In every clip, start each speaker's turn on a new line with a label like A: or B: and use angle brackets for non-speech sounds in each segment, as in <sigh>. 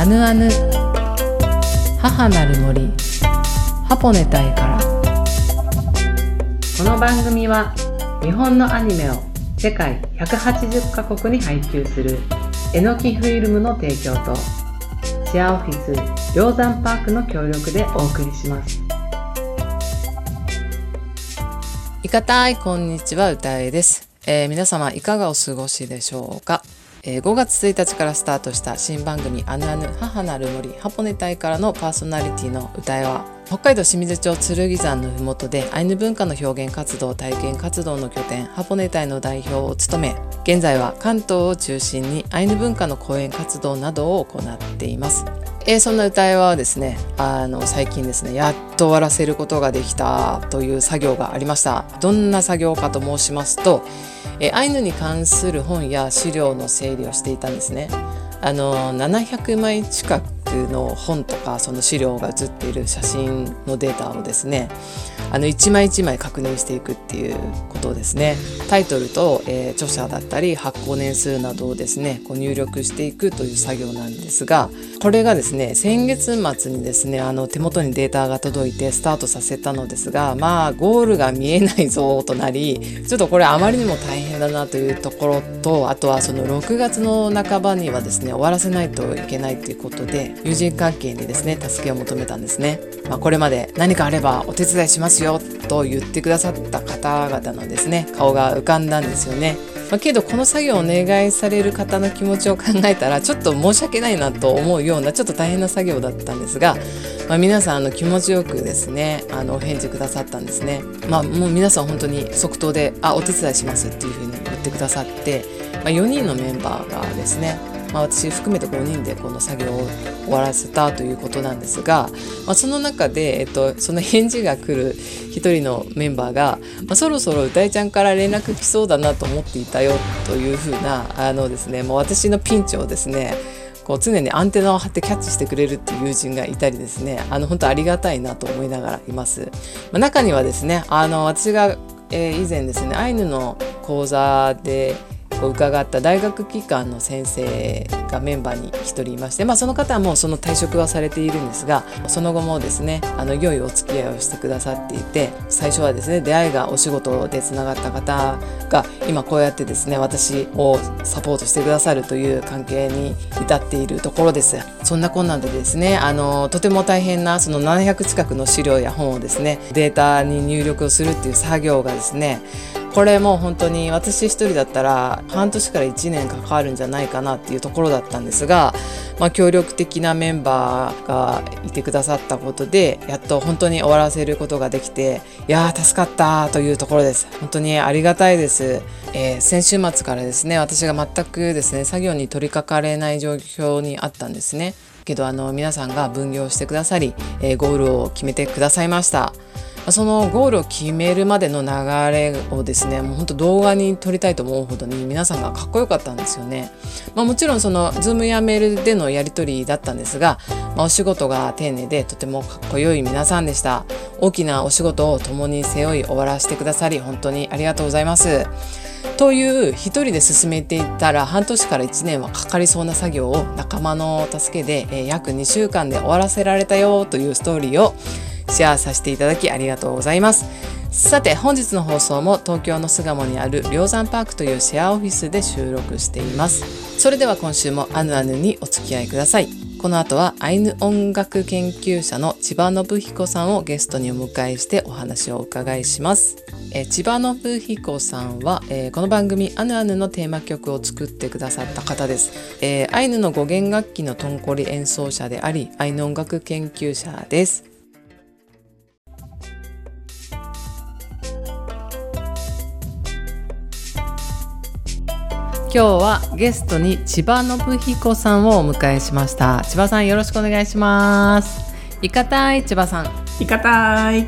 A: アヌアヌ。母なる森。ハポネタイから。この番組は日本のアニメを世界180カ国に配給するえのきフィルムの提供とシェアオフィス鷹山パークの協力でお送りします。いかたいこんにちは歌えです、えー、皆様いかがお過ごしでしょうか？えー、5月1日からスタートした新番組「あぬあぬ母なる森ハポネ隊」からのパーソナリティの歌えは北海道清水町剣山の麓でアイヌ文化の表現活動体験活動の拠点ハポネ隊の代表を務め現在は関東を中心にアイヌ文化の講演活動などを行っています。えー、そんな歌いはですねあの最近ですねやっと終わらせることができたという作業がありました。どんな作業かと申しますと、え、アイヌに関する本や資料の整理をしていたんですね。あの700枚近くの本とかその資料が写っている写真のデータをですねあの一枚一枚確認していくっていうことですね。タイトルと、えー、著者だったり発行年数などをですねこう入力していくという作業なんですがこれがですね先月末にですねあの手元にデータが届いてスタートさせたのですがまあゴールが見えないぞとなりちょっとこれあまりにも大変だなというところとあとはその6月の半ばにはですね終わらせないといけないということで友人関係にですね助けを求めたんですね、まあ、これまで何かあればお手伝いしますよと言ってくださった方々のですね顔が浮かんだんですよね。まあ、けどこの作業をお願いされる方の気持ちを考えたらちょっと申し訳ないなと思うようなちょっと大変な作業だったんですが、まあ、皆さんあの気持ちよくですねあのお返事くださったんですね。まあ、もう皆さん本当に即答で「あお手伝いします」っていうふうに言ってくださって、まあ、4人のメンバーがですねまあ、私含めて5人でこの作業を終わらせたということなんですが、まあ、その中で、えっと、その返事が来る一人のメンバーが、まあ、そろそろ歌いちゃんから連絡来そうだなと思っていたよというふうなあのですねもう私のピンチをですねこう常にアンテナを張ってキャッチしてくれるっていう友人がいたりですねあの本当ありがたいなと思いながらいます。まあ、中にはですねあの私が、えー、以前ですねアイヌの講座で伺った大学機関の先生がメンバーに1人いまして、まあ、その方はもうその退職はされているんですがその後もですねあの良いお付き合いをしてくださっていて最初はですね出会いがお仕事でつながった方が今こうやってですね私をサポートしてくださるという関係に至っているところです。そんな困難でですねあのとても大変なその700近くの資料や本をですねデータに入力をするっていう作業がですねこれもう本当に私一人だったら半年から1年かかるんじゃないかなっていうところだったんですが、まあ、協力的なメンバーがいてくださったことでやっと本当に終わらせることができていやー助かったというところです。本当にありがたいです、えー、先週末からですね私が全くですね作業に取り掛かれない状況にあったんですね。けどあの皆さんが分業してくださり、えー、ゴールを決めてくださいました。そのゴールを決めるまでの流れをですねもうほんと動画に撮りたいと思うほどに皆さんがかっこよかったんですよね。まあ、もちろんその Zoom やメールでのやり取りだったんですが、まあ、お仕事が丁寧でとてもかっこよい皆さんでした。大きなお仕事を共に背負い終わらせてくださり本当にありがとうございます。という一人で進めていったら半年から1年はかかりそうな作業を仲間の助けで、約2週間で終わらせられたよというストーリーをシェアさせていただきありがとうございます。さて本日の放送も東京の巣鴨にある梁山パークというシェアオフィスで収録しています。それでは今週もアヌアヌにお付き合いください。この後はアイヌ音楽研究者の千葉信彦さんをゲストにお迎えしてお話をお伺いします。え千葉信彦さんは、えー、この番組「アヌアヌ」のテーマ曲を作ってくださった方です。えー、アイヌの語源楽器のトンコリ演奏者でありアイヌ音楽研究者です。今日はゲストに千葉信彦さんをお迎えしました。千葉さんよろしくお願いします。いかたい千葉さん。
B: いかたい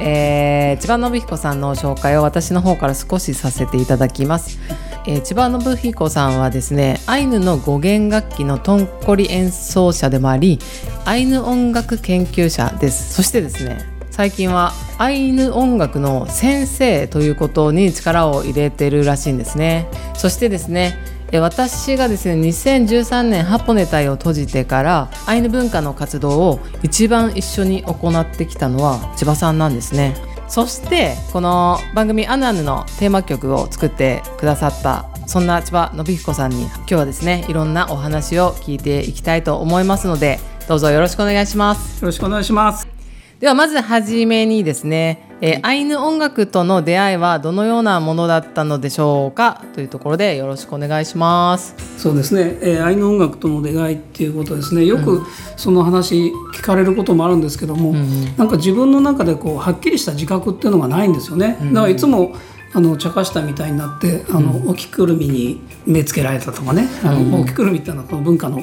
A: えー、千葉信彦さんの紹介を私の方から少しさせていただきます、えー、千葉信彦さんはですねアイヌの語源楽器のトンコリ演奏者でもありアイヌ音楽研究者です。そしてですね最近はアイヌ音楽の先生ということに力を入れてるらしいんですね。そしてですねえ私がですね2013年ハポネ隊を閉じてからアイヌ文化の活動を一番一緒に行ってきたのは千葉さんなんですね。そしてこの番組「アヌアヌ」のテーマ曲を作ってくださったそんな千葉信彦さんに今日はですねいろんなお話を聞いていきたいと思いますのでどうぞよろしくお願いします。
B: よろしくお願いします。
A: ではまずはじめにですね、えー、アイヌ音楽との出会いはどのようなものだったのでしょうかというところでよろしくお願いします。
B: そうですね、えー、アイヌ音楽との出会いっていうことですね。よくその話聞かれることもあるんですけども、うん、なんか自分の中でこうはっきりした自覚っていうのがないんですよね。だからいつもあの茶化したみたいになってあの、うん、おきくるみに目つけられたとかね。あの、うん、おきくるみっていうのはこの文化の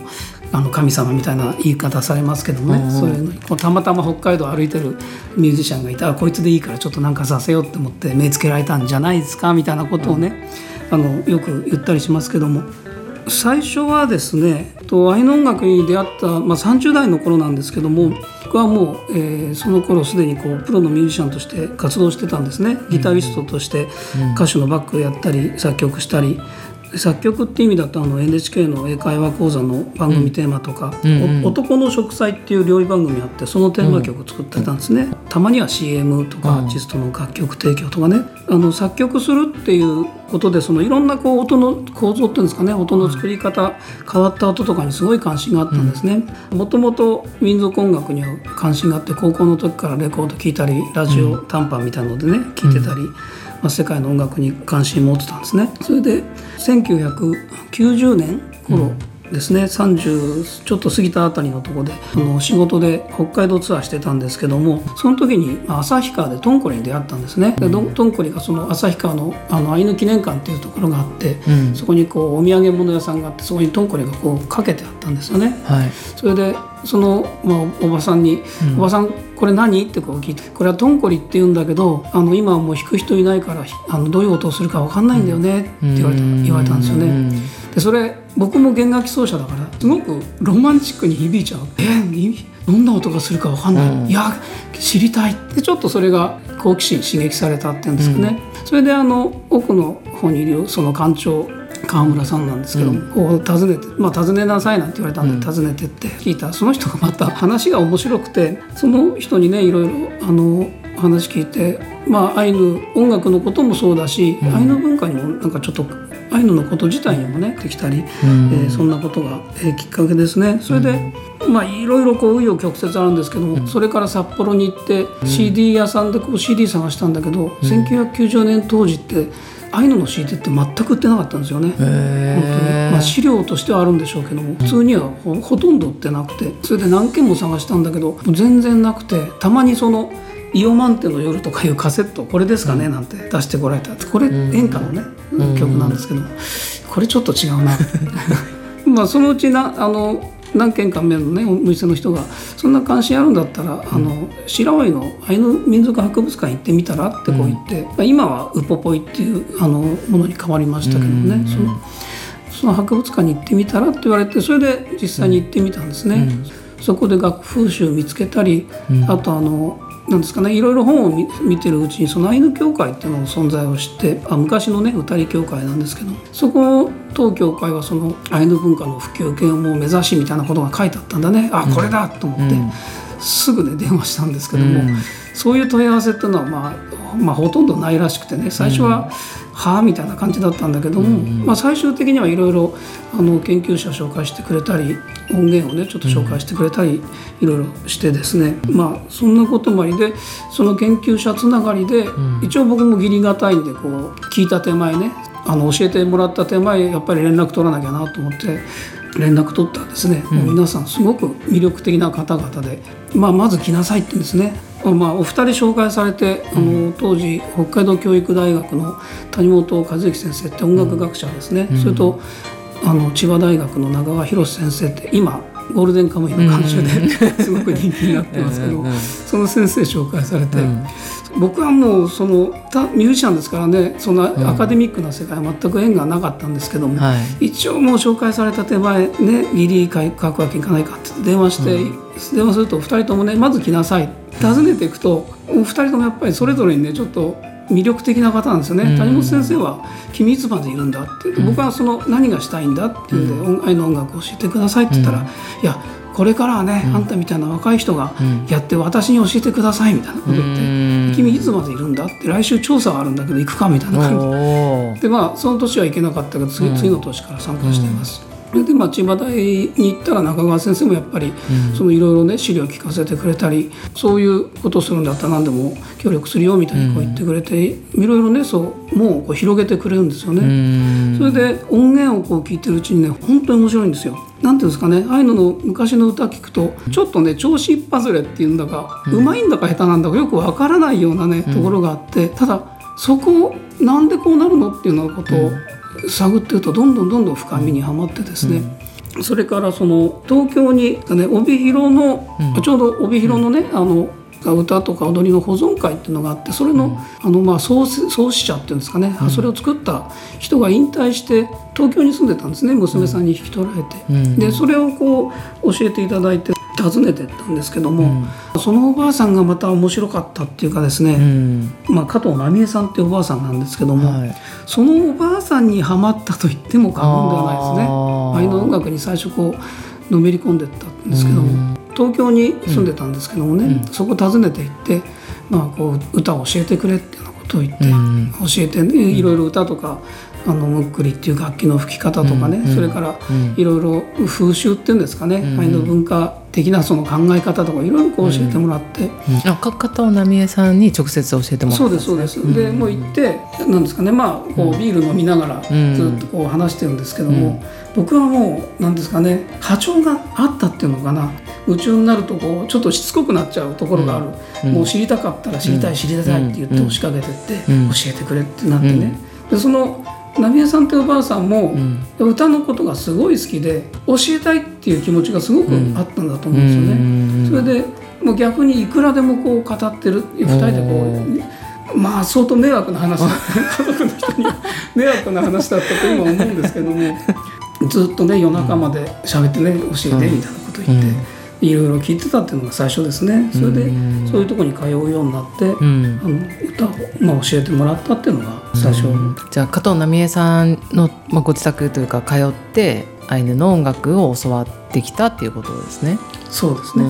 B: あの神様みたいな言い方されますけどもね、うん、そういうのこうたまたま北海道歩いてるミュージシャンがいたらこいつでいいからちょっとなんかさせようって思って目つけられたんじゃないですかみたいなことをね、あのよく言ったりしますけども。最初はですねと愛の音楽に出会った、まあ、30代の頃なんですけども僕はもう、えー、その頃すでにこうプロのミュージシャンとして活動してたんですね。ギタリストとして歌手のバックをやったり作曲したり作曲って意味だとあの NHK の英会話講座の番組テーマとか「うんうん、男の植栽」っていう料理番組あってそのテーマ曲を作ってたんですね、うん、たまには CM とかアーティストの楽曲提供とかね。あの作曲するっていうことでそのいろんなこう音の構造っていうんですかね。音の作り方変わった音とかにすごい関心があったんですね。もともと民族音楽には関心があって高校の時からレコード聴いたりラジオ短パンみたいのでね聴いてたり。まあ、世界の音楽に関心持ってたんですね。それで1990年頃、ですね。30ちょっと過ぎたあたりのとこであの仕事で北海道ツアーしてたんですけどもその時に旭川でトンコリに出会ったんですね。でトンコリがその旭川のあのアイヌ記念館っていうところがあって、うん、そこにこうお土産物屋さんがあってそこにトンコリがこうかけてあったんですよね、はい、それでその、まあ、おばさんに「うん、おばさんこれ何?」ってこう聞いて「これはトンコリって言うんだけどあの今はもう弾く人いないからあのどういう音をするか分かんないんだよね」って言われた,、言われたんですよね。でそれ僕も弦楽器奏者だからすごくロマンチックに響いちゃう。え？どんな音がするか分かんない、うん、いや知りたい。でちょっとそれが好奇心刺激されたっていうんですかね、うん、それであの奥の方にいるその館長川村さんなんですけども、うん、こう訪ねて「まあ、訪ねなさい」なんて言われたんで、訪ねてって聞いた。その人がまた話が面白くてその人にねいろいろあの話聞いてまあアイヌ音楽のこともそうだし、アイヌ文化にもなんかちょっとアイヌのこと自体にもねできたり、えー、そんなことが、えー、きっかけですね。それで、まあいろいろこう紆余曲折あるんですけども、それから札幌に行って CD 屋さんでこう CD 探したんだけど、1990年当時ってアイヌの CD って全く売ってなかったんですよね。本当に。まあ、資料としてはあるんでしょうけども普通にはほほとんど売ってなくて。それで何件も探したんだけど全然なくてたまにその「イオマンテの夜」とかいうカセットこれですかねなんて出してこられた。これ演歌のね曲なんですけどこれちょっと違うな。<laughs> まあそのうちなあの何軒か目のねお店の人が「そんな関心あるんだったらあの白老のアイヌ民族博物館行ってみたら?」ってこう言って、うん、今はウポポイっていうあのものに変わりましたけどね、うん、そのその博物館に行ってみたらって言われてそれで実際に行ってみたんですね。うん、そこで楽風習見つけたり、あとあのなんですかねいろいろ本を見てるうちにそのアイヌ協会っていうのの存在を知ってあ昔のね歌り協会なんですけどそこ当協会はそのアイヌ文化の普及権を目指しみたいなことが書いてあったんだね。あこれだと思って、うん、すぐね電話したんですけども、うん、そういう問い合わせっていうのは、まあ、まあほとんどないらしくてね最初は、はあみたいな感じだったんだけども、うんうん、まあ、最終的にはいろいろ研究者紹介してくれたり音源をねちょっと紹介してくれたりいろいろしてですね、まあそんなこともありでその研究者つながりで、一応僕も義理がたいんでこう聞いた手前ねあの教えてもらった手前やっぱり連絡取らなきゃなと思って連絡取ったらですね、うん、皆さんすごく魅力的な方々で、まあ、まず来なさいって言うんですね。まあ、お二人紹介されて、あの当時北海道教育大学の谷本和之先生って音楽学者ですね、うん、それとあの千葉大学の長川博先生って今ゴールデンカムイの監修で <laughs> すごく人気になってますけど、その先生紹介されて、僕はもうそのミュージシャンですからねそんなアカデミックな世界は全く縁がなかったんですけども、一応もう紹介された手前ねギリ書くわけいかないかって電話して、電話すると2人ともねまず来なさい。訪ねていくとお二人ともやっぱりそれぞれにねちょっと魅力的な方なんですよね、谷本先生は「君いつまでいるんだ?」って。僕はその何がしたいんだって言うん。で、愛の音楽を教えてくださいって言ったら「いやこれからはね、あんたみたいな若い人がやって私に教えてくださいみたいなこと言って「君いつまでいるんだ?」って来週調査があるんだけど行くかみたいな感じでまあその年は行けなかったけど次,、次の年から参加しています。でまあ、千葉大に行ったら中川先生もやっぱりそのいろいろね資料を聞かせてくれたりそういうことをするんだったら何でも協力するよみたいにこう言ってくれて、いろいろねそうもうこう広げてくれるんですよね。それで音源をこう聞いてるうちにね本当に面白いんですよ。なんていうんですかねああいうのの昔の歌聞くとちょっとね調子一発れっていうんだか、うまいんだか下手なんだかよくわからないようなねところがあってただそこなんでこうなるのっていうようなことを探ってるとどんどんどんどん深みにはまってですね、うん、それからその東京に、ね、帯広の、うん、ちょうど帯広のねあの歌とか踊りの保存会っていうのがあってそれの,、あのまあ創創始者っていうんですかね、それを作った人が引退して東京に住んでたんですね。娘さんに引き取られて。でそれをこう教えていただいて訪ねてったんですけども、うん、そのおばあさんがまた面白かったっていうかですね、うん、まあ、加藤奈美恵さんっていうおばあさんなんですけども、はい、そのおばあさんにはまったと言っても過言ではないですね。愛の音楽に最初こうのめり込んでったんですけども、うん、東京に住んでたんですけどもね、そこ訪ねて行って、まあ、こう歌を教えてくれっていうようなことを言って、教えて、ね、いろいろ歌とかあのむっくりっていう楽器の吹き方とかね、それからいろいろ風習っていうんですかね、愛の文化的なその考え方とかいろいろこう教えてもらって、
A: うん、あ加藤奈美恵さんに直接教えてもらった
B: そうですそうです、でもう行ってなんですかねまあこうビール飲みながらずっとこう話してるんですけども、僕はもうなんですかね波長があったっていうのかな夢中になるとこうちょっとしつこくなっちゃうところがある、もう知りたかったら知りたい知りたいって言って押しかけてって、教えてくれってなってね、でその波江さんというおばあさんも、歌のことがすごい好きで教えたいっていう気持ちがすごくあったんだと思うんですよね。それでもう逆にいくらでもこう語ってる2人でこうまあ相当迷惑な話 <laughs> 家族の人に迷惑な話だったと今思うんですけども <laughs> ずっとね夜中まで喋ってね教えてみたいなこと言って。いろいろ聞いてたっていうのが最初ですね。それでそういうとこに通うようになって、うん、あの歌を、まあ、教えてもらったっていうのが最初、うん、
A: じゃあ加藤奈美恵さんの、まあ、ご自宅というか通ってアイヌの音楽を教わってきたっていうことですね。
B: そうですね、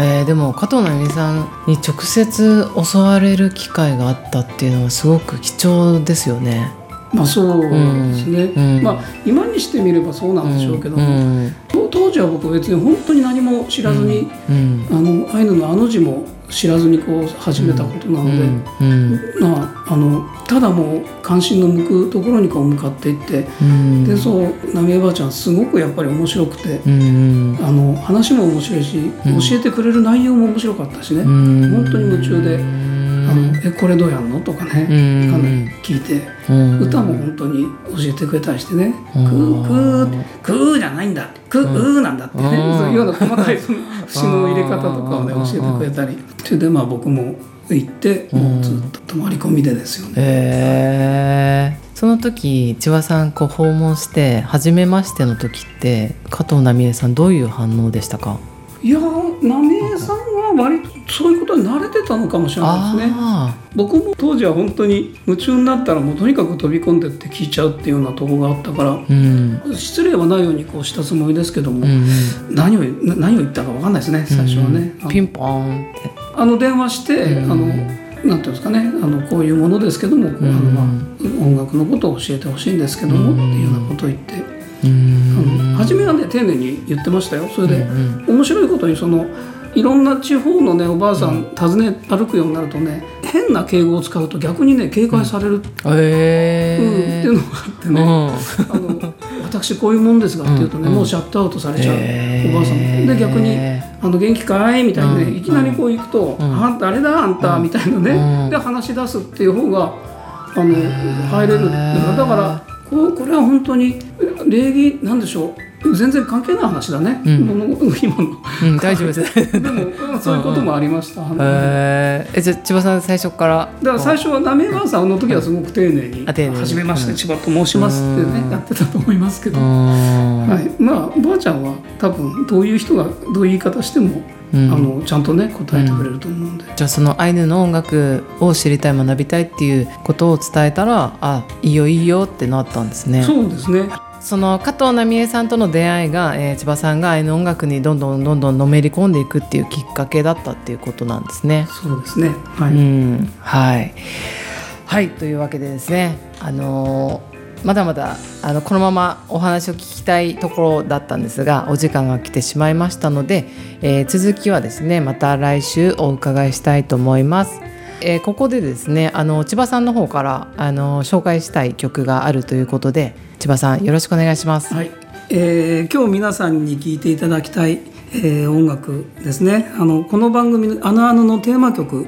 A: えー、でも加藤奈美恵さんに直接教われる機会があったっていうのはすごく貴重ですよね。
B: まあそうですね、うん、まあ今にしてみればそうなんでしょうけども、うん、当時は僕別に本当に何も知らずに、うん、あのアイヌのあの字も知らずにこう始めたことなので、まあ、あのただもう関心の向くところにこう向かっていって、でそう浪江ばあちゃんすごくやっぱり面白くて、あの話も面白いし、教えてくれる内容も面白かったしね、本当に夢中で。えこれどうやんの？とかね、かなり聞いて、歌も本当に教えてくれたりしてね「くーくーくーじゃないんだくーなんだ」ってね、<laughs> そういうような細かいその節の入れ方とかをね教えてくれたり。それでまあ僕も行ってもうずっと泊まり込みでですよね。
A: えー。その時千葉さんこう訪問して初めましての時って加藤奈美恵さんどういう反応でしたか？
B: いや奈美恵さんは割とそういうことに慣れてたのかもしれないですね。僕も当時は本当に夢中になったらもうとにかく飛び込んでって聞いちゃうっていうようなとこがあったから、うん、失礼はないようにこうしたつもりですけども、うん、何を何を言ったか分かんないですね最初はね、
A: うん、ピンポンって。
B: あの電話して、あのなんていうんですかねあのこういうものですけども、あのまあ、音楽のことを教えてほしいんですけども、っていうようなことを言って。初めはね丁寧に言ってましたよ。それで、面白いことにそのいろんな地方のねおばあさん訪ね歩くようになるとね変な敬語を使うと逆にね警戒される、うん、
A: え
B: ー。うん、っていうのがあってね、あの私こういうもんですがっていうとね、もうシャットアウトされちゃう、おばあさん。で逆に「あの元気かい?」みたいにね、いきなりこう行くと「あん。たあれだあんた」みたいなね、で話し出すっていう方があの入れる。だからここれは本当に礼儀なんでしょう？全然関係ない話だね、
A: うん。
B: 今の。
A: うん、大丈夫です。
B: でもうんそういうこともありました、だか
A: えー、えじゃあ千葉さん最初から？
B: ら最初はなめばあさんの時はすごく丁寧に
A: あ丁寧に「
B: はじめまして、
A: うん。
B: 千葉と申します」ってね
A: うん。
B: やってたと思いますけど、はい、まあばあちゃんは多分どういう人がどういう言い方しても、
A: うん。
B: あのちゃんとね答えてくれると思うんで、
A: じゃあそのアイヌの音楽を知りたい学びたいっていうことを伝えたらあいいよいいよってなったんですね。
B: そうですね
A: その加藤奈美恵さんとの出会いが、えー千葉さんがアイヌ音楽にどんどんどんどんのめり込んでいくっていうきっかけだったっていうことなんですね。
B: そうですね。はい、
A: うん。はい。はい。というわけでですねあのーまだまだあのこのままお話を聞きたいところだったんですがお時間が来てしまいましたので、えー続きはですねまた来週お伺いしたいと思います。えーここでですねあの千葉さんの方からあの紹介したい曲があるということで千葉さんよろしくお願いします。
B: はい。えー今日皆さんに聴いていただきたい、えー音楽ですね。あのこの番組の「あのあの」のテーマ曲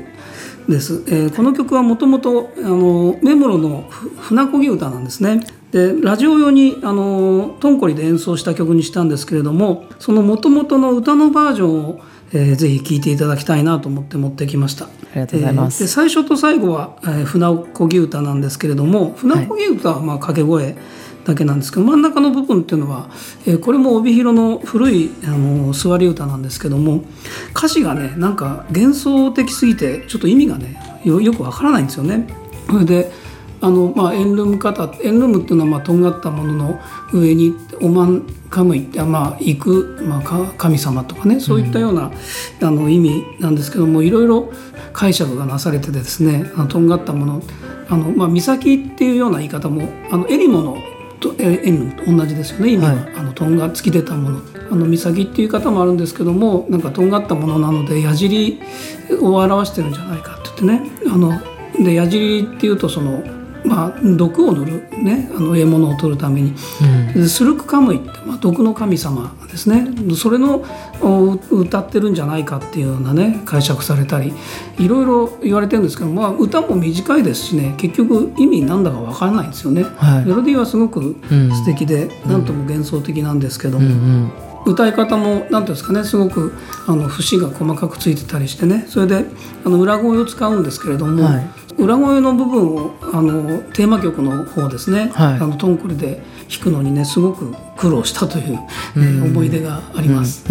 B: です、えーこの曲はもともとあの目室の船漕ぎ歌なんですね。でラジオ用にあのトンコリで演奏した曲にしたんですけれどもそのもともとの歌のバージョンを、えーぜひ聴いていただきたいなと思って持ってきました
A: ありがとうございます
B: えーで最初と最後は、えー船漕ぎ歌なんですけれども船漕ぎ歌はまあ掛け声だけなんですけど、真ん中の部分っていうのは、えーこれも帯広の古いあの座り歌なんですけども歌詞がねなんか幻想的すぎてちょっと意味がねよよくわからないんですよね。それであのまあ、エンルム型エンルムっていうのはまあとんがったものの上にオマンカムイってまあ行く、まあ、か神様とかねそういったような、あの意味なんですけどもいろいろ解釈がなされててですねあのとんがったものあの、まあ、岬っていうような言い方もあのエリモのとえエンルムと同じですよね意味が、
A: はい。
B: あのとんが突き出たもの。あの岬っていう方もあるんですけどもなんかとんがったものなので矢尻を表してるんじゃないかって言ってねあので矢尻っていうとそのまあ、毒を塗る、ね、あの獲物を取るために、でスルクカムイって、まあ、毒の神様ですね。それのお歌ってるんじゃないかっていうようなね解釈されたりいろいろ言われてるんですけど、まあ、歌も短いですしね結局意味なんだかわからないんですよね。
A: はい。
B: メロディーはすごく
A: うん。
B: 素敵で、なんとも幻想的なんですけども、
A: うんうん。
B: 歌い方も何ていうんですかねすごくあの節が細かくついてたりしてね。それであの裏声を使うんですけれども、
A: はい
B: 裏声の部分をあのテーマ曲の方ですね、
A: はい。
B: あのトンコリで弾くのにねすごく苦労したという、えー思い出があります。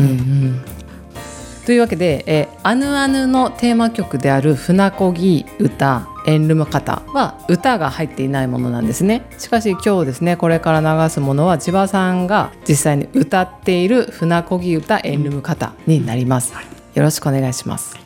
A: というわけで、えーアヌアヌのテーマ曲である船こぎ歌エンルム型は歌が入っていないものなんですね。しかし今日ですねこれから流すものは千葉さんが実際に歌っている船こぎ歌エンルム型になります、よろしくお願いします「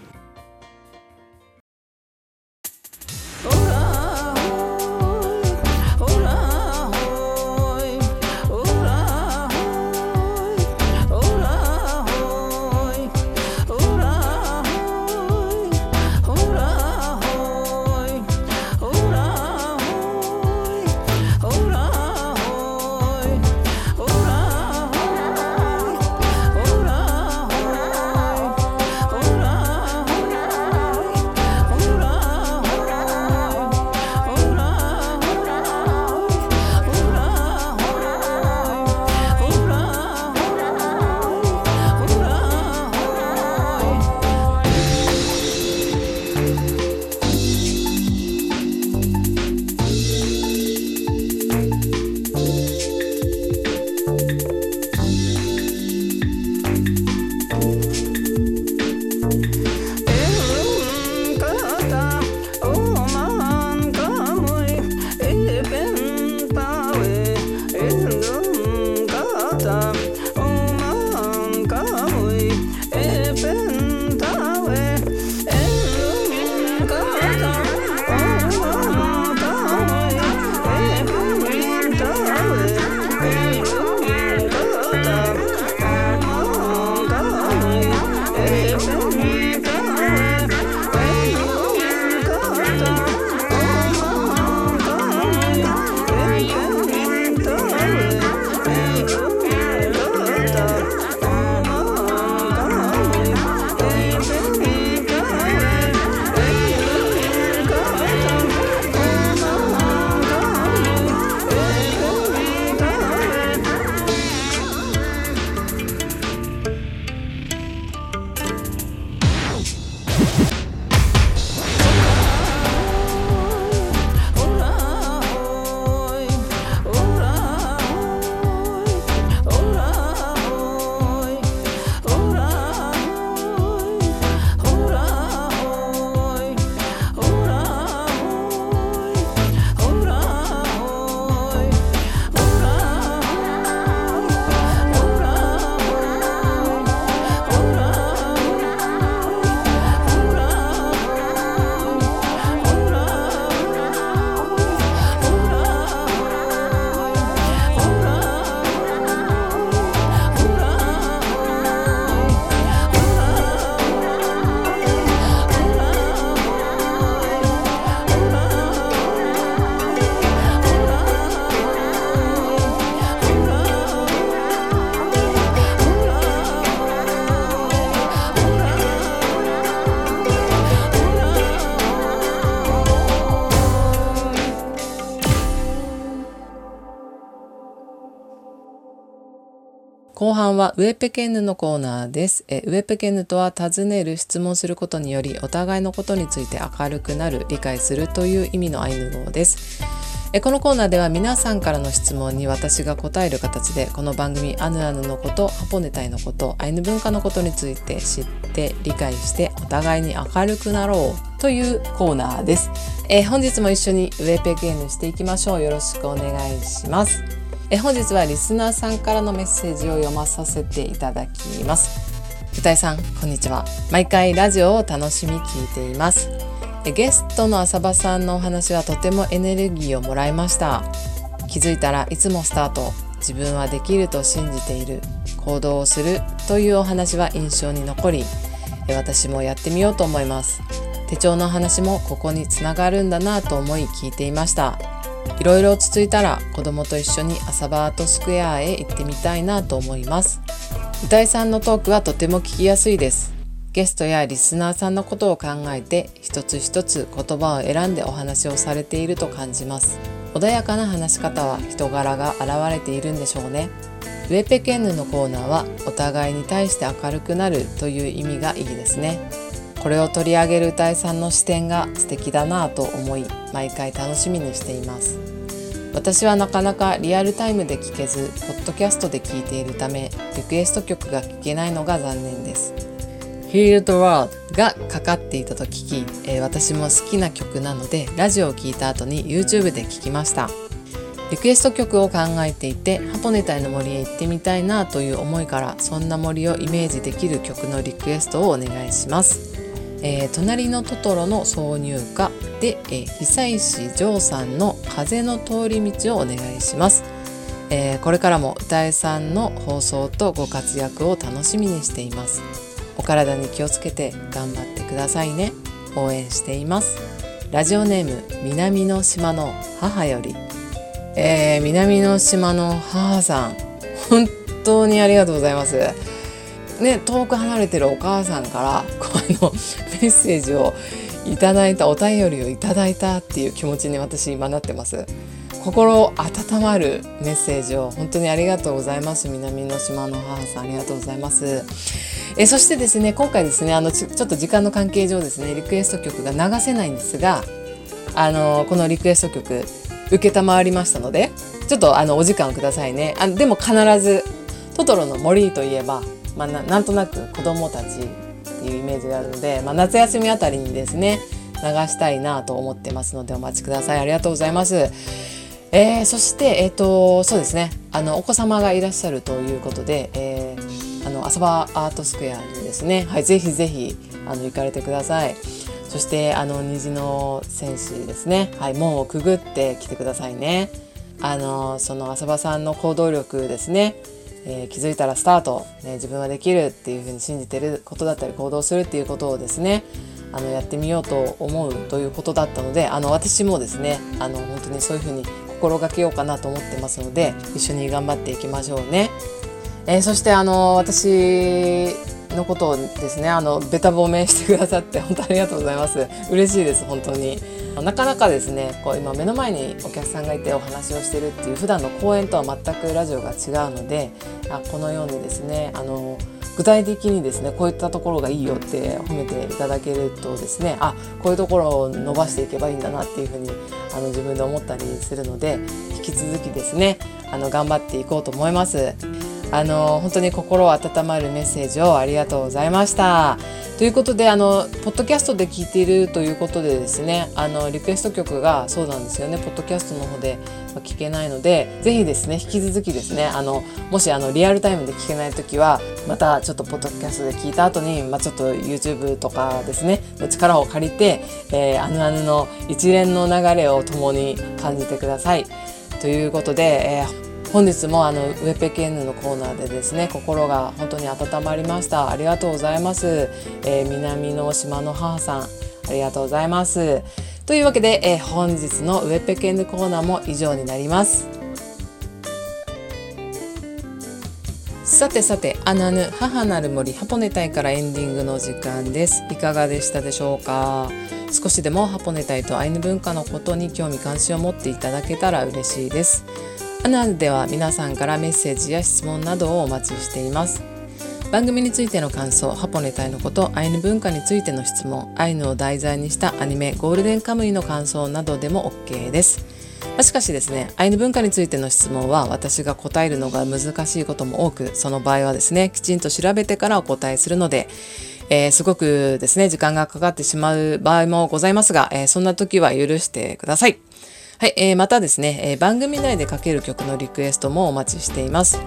A: は。ウェペケンヌのコーナーです。えウェペケンヌとは尋ねる質問することによりお互いのことについて明るくなる理解するという意味のアイヌ語です。えこのコーナーでは皆さんからの質問に私が答える形でこの番組アヌアヌのことハポネタイのことアイヌ文化のことについて知って理解してお互いに明るくなろうというコーナーです、え本日も一緒にウェペケンヌしていきましょう。よろしくお願いします。え本日はリスナーさんからのメッセージを読まさせていただきます。歌井さんこんにちは。毎回ラジオを楽しみ聞いています。ゲストの浅場さんのお話はとてもエネルギーをもらいました。気づいたらいつもスタート自分はできると信じている行動をするというお話は印象に残り私もやってみようと思います。手帳の話もここにつながるんだなと思い聞いていました。いろいろ落ち着いたら子供と一緒に朝バートスクエアへ行ってみたいなと思います。歌井さんのトークはとても聞きやすいです。ゲストやリスナーさんのことを考えて一つ一つ言葉を選んでお話をされていると感じます。穏やかな話し方は人柄が現れているんでしょうね。ウェペケンヌのコーナーはお互いに対して明るくなるという意味がいいですね。これを取り上げる歌いさんの視点が素敵だなぁと思い毎回楽しみにしています。私はなかなかリアルタイムで聴けずポッドキャストで聴いているためリクエスト曲が聴けないのが残念です。Heal the World がかかっていたと聞き、えー、私も好きな曲なのでラジオを聴いた後に YouTube で聴きました。リクエスト曲を考えていてハポネタイの森へ行ってみたいなという思いからそんな森をイメージできる曲のリクエストをお願いします。えー、隣のトトロの挿入歌で、えー、久石譲さんの風の通り道をお願いします、えー、これからも歌えさんの放送とご活躍を楽しみにしています。お体に気をつけて頑張ってくださいね。応援しています。ラジオネーム南の島の母より、えー、南の島の母さん。本当にありがとうございます。ね、遠く離れてるお母さんからこのメッセージをいただいたお便りをいただいたっていう気持ちに私今なってます。心温まるメッセージを本当にありがとうございます。南の島の母さんありがとうございます。えそしてですね今回ですねあのちょっと時間の関係上ですねリクエスト曲が流せないんですがあのこのリクエスト曲承りましたのでちょっとあのお時間をくださいね。あでも必ずトトロの森といえばまあ、なんとなく子どもたちっていうイメージがあるので、まあ、夏休みあたりにですね流したいなと思ってますのでお待ちくださいありがとうございます。えー、そして、えーと、そうですねあのお子様がいらっしゃるということで、えー、あの浅場アートスクエアにですね、はい、ぜひぜひあの行かれてください。そしてあの虹の戦士ですね、はい、門をくぐって来てくださいね。あのその浅場さんの行動力ですねえー、気づいたらスタート、ね、自分はできるっていうふうに信じてることだったり行動するっていうことをですねあのやってみようと思うということだったのであの私もですねあの本当にそういうふうに心がけようかなと思ってますので一緒に頑張っていきましょうね。えー、そしてあの私のことをですねあのべた褒めしてくださって本当ありがとうございます嬉しいです本当に。なかなかですねこう今目の前にお客さんがいてお話をしてるっていう普段の講演とは全くラジオが違うのであこのようにですねあの具体的にですねこういったところがいいよって褒めていただけるとですねあこういうところを伸ばしていけばいいんだなっていうふうにあの自分で思ったりするので引き続きですねあの頑張っていこうと思います。あの本当に心温まるメッセージをありがとうございました。ということであのポッドキャストで聞いているということでですねあのリクエスト曲がそうなんですよねポッドキャストの方で聞けないのでぜひですね引き続きですねあのもしあのリアルタイムで聞けない時はまたちょっとポッドキャストで聞いた後に、まあ、ちょっと YouTube とかですねの力を借りて、えー、あぬあぬの一連の流れを共に感じてください。ということで、えー本日もあのウェペケンヌのコーナーでですね心が本当に温まりました。ありがとうございます、えー、南の島の母さんありがとうございます。というわけで、えー、本日のウェペケンヌコーナーも以上になります。さてさて、アナヌ母なる森ハポネタイからエンディングの時間です。いかがでしたでしょうか？少しでもハポネタイとアイヌ文化のことに興味関心を持っていただけたら嬉しいです。アナでは皆さんからメッセージや質問などをお待ちしています番組についての感想ハポネタイのことアイヌ文化についての質問アイヌを題材にしたアニメゴールデンカムイの感想などでも OK ですしかしですねアイヌ文化についての質問は私が答えるのが難しいことも多くその場合はですねきちんと調べてからお答えするのでえー、すごくですね、時間がかかってしまう場合もございますが、えー、そんな時は許してください。はい、えー、またですね、え番組内でかける曲のリクエストもお待ちしています。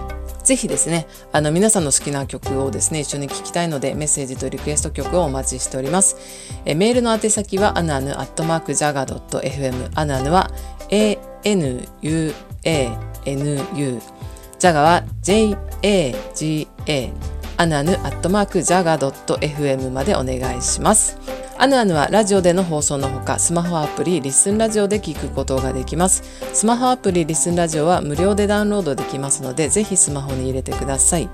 A: ぜひですね、あの皆さんの好きな曲をですね、一緒に聴きたいのでメッセージとリクエスト曲をお待ちしております。えメールの宛先はアナヌアットマークジャガドット FM アナヌは ANUANU ジャガは JAGA アナヌアットマークジャガドット FM までお願いします。アヌアヌはラジオでの放送のほかスマホアプリリスンラジオで聞くことができます。スマホアプリリスンラジオは無料でダウンロードできますのでぜひスマホに入れてください。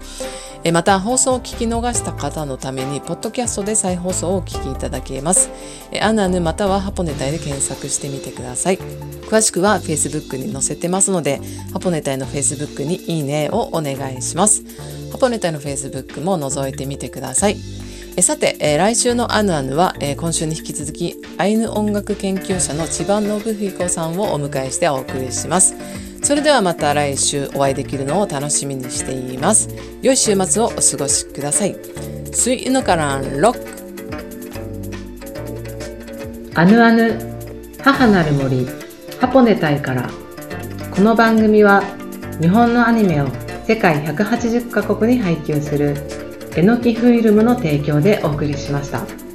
A: また放送を聞き逃した方のためにポッドキャストで再放送をお聞きいただけます。アナヌまたはハポネタイで検索してみてください。詳しくは Facebook に載せてますのでハポネタイの Facebook にいいねをお願いします。ハポネタイの Facebook も覗いてみてください。えさて、え来週のアヌアヌは、え今週に引き続きアイヌ音楽研究者の千葉信彦さんをお迎えしてお送りします。それではまた来週お会いできるのを楽しみにしています。良い週末をお過ごしください。スイヌカランロック。
C: アヌアヌ母なる森ハポネタイから。この番組は日本のアニメを世界180カ国に配給するえのきフィルムの提供でお送りしました。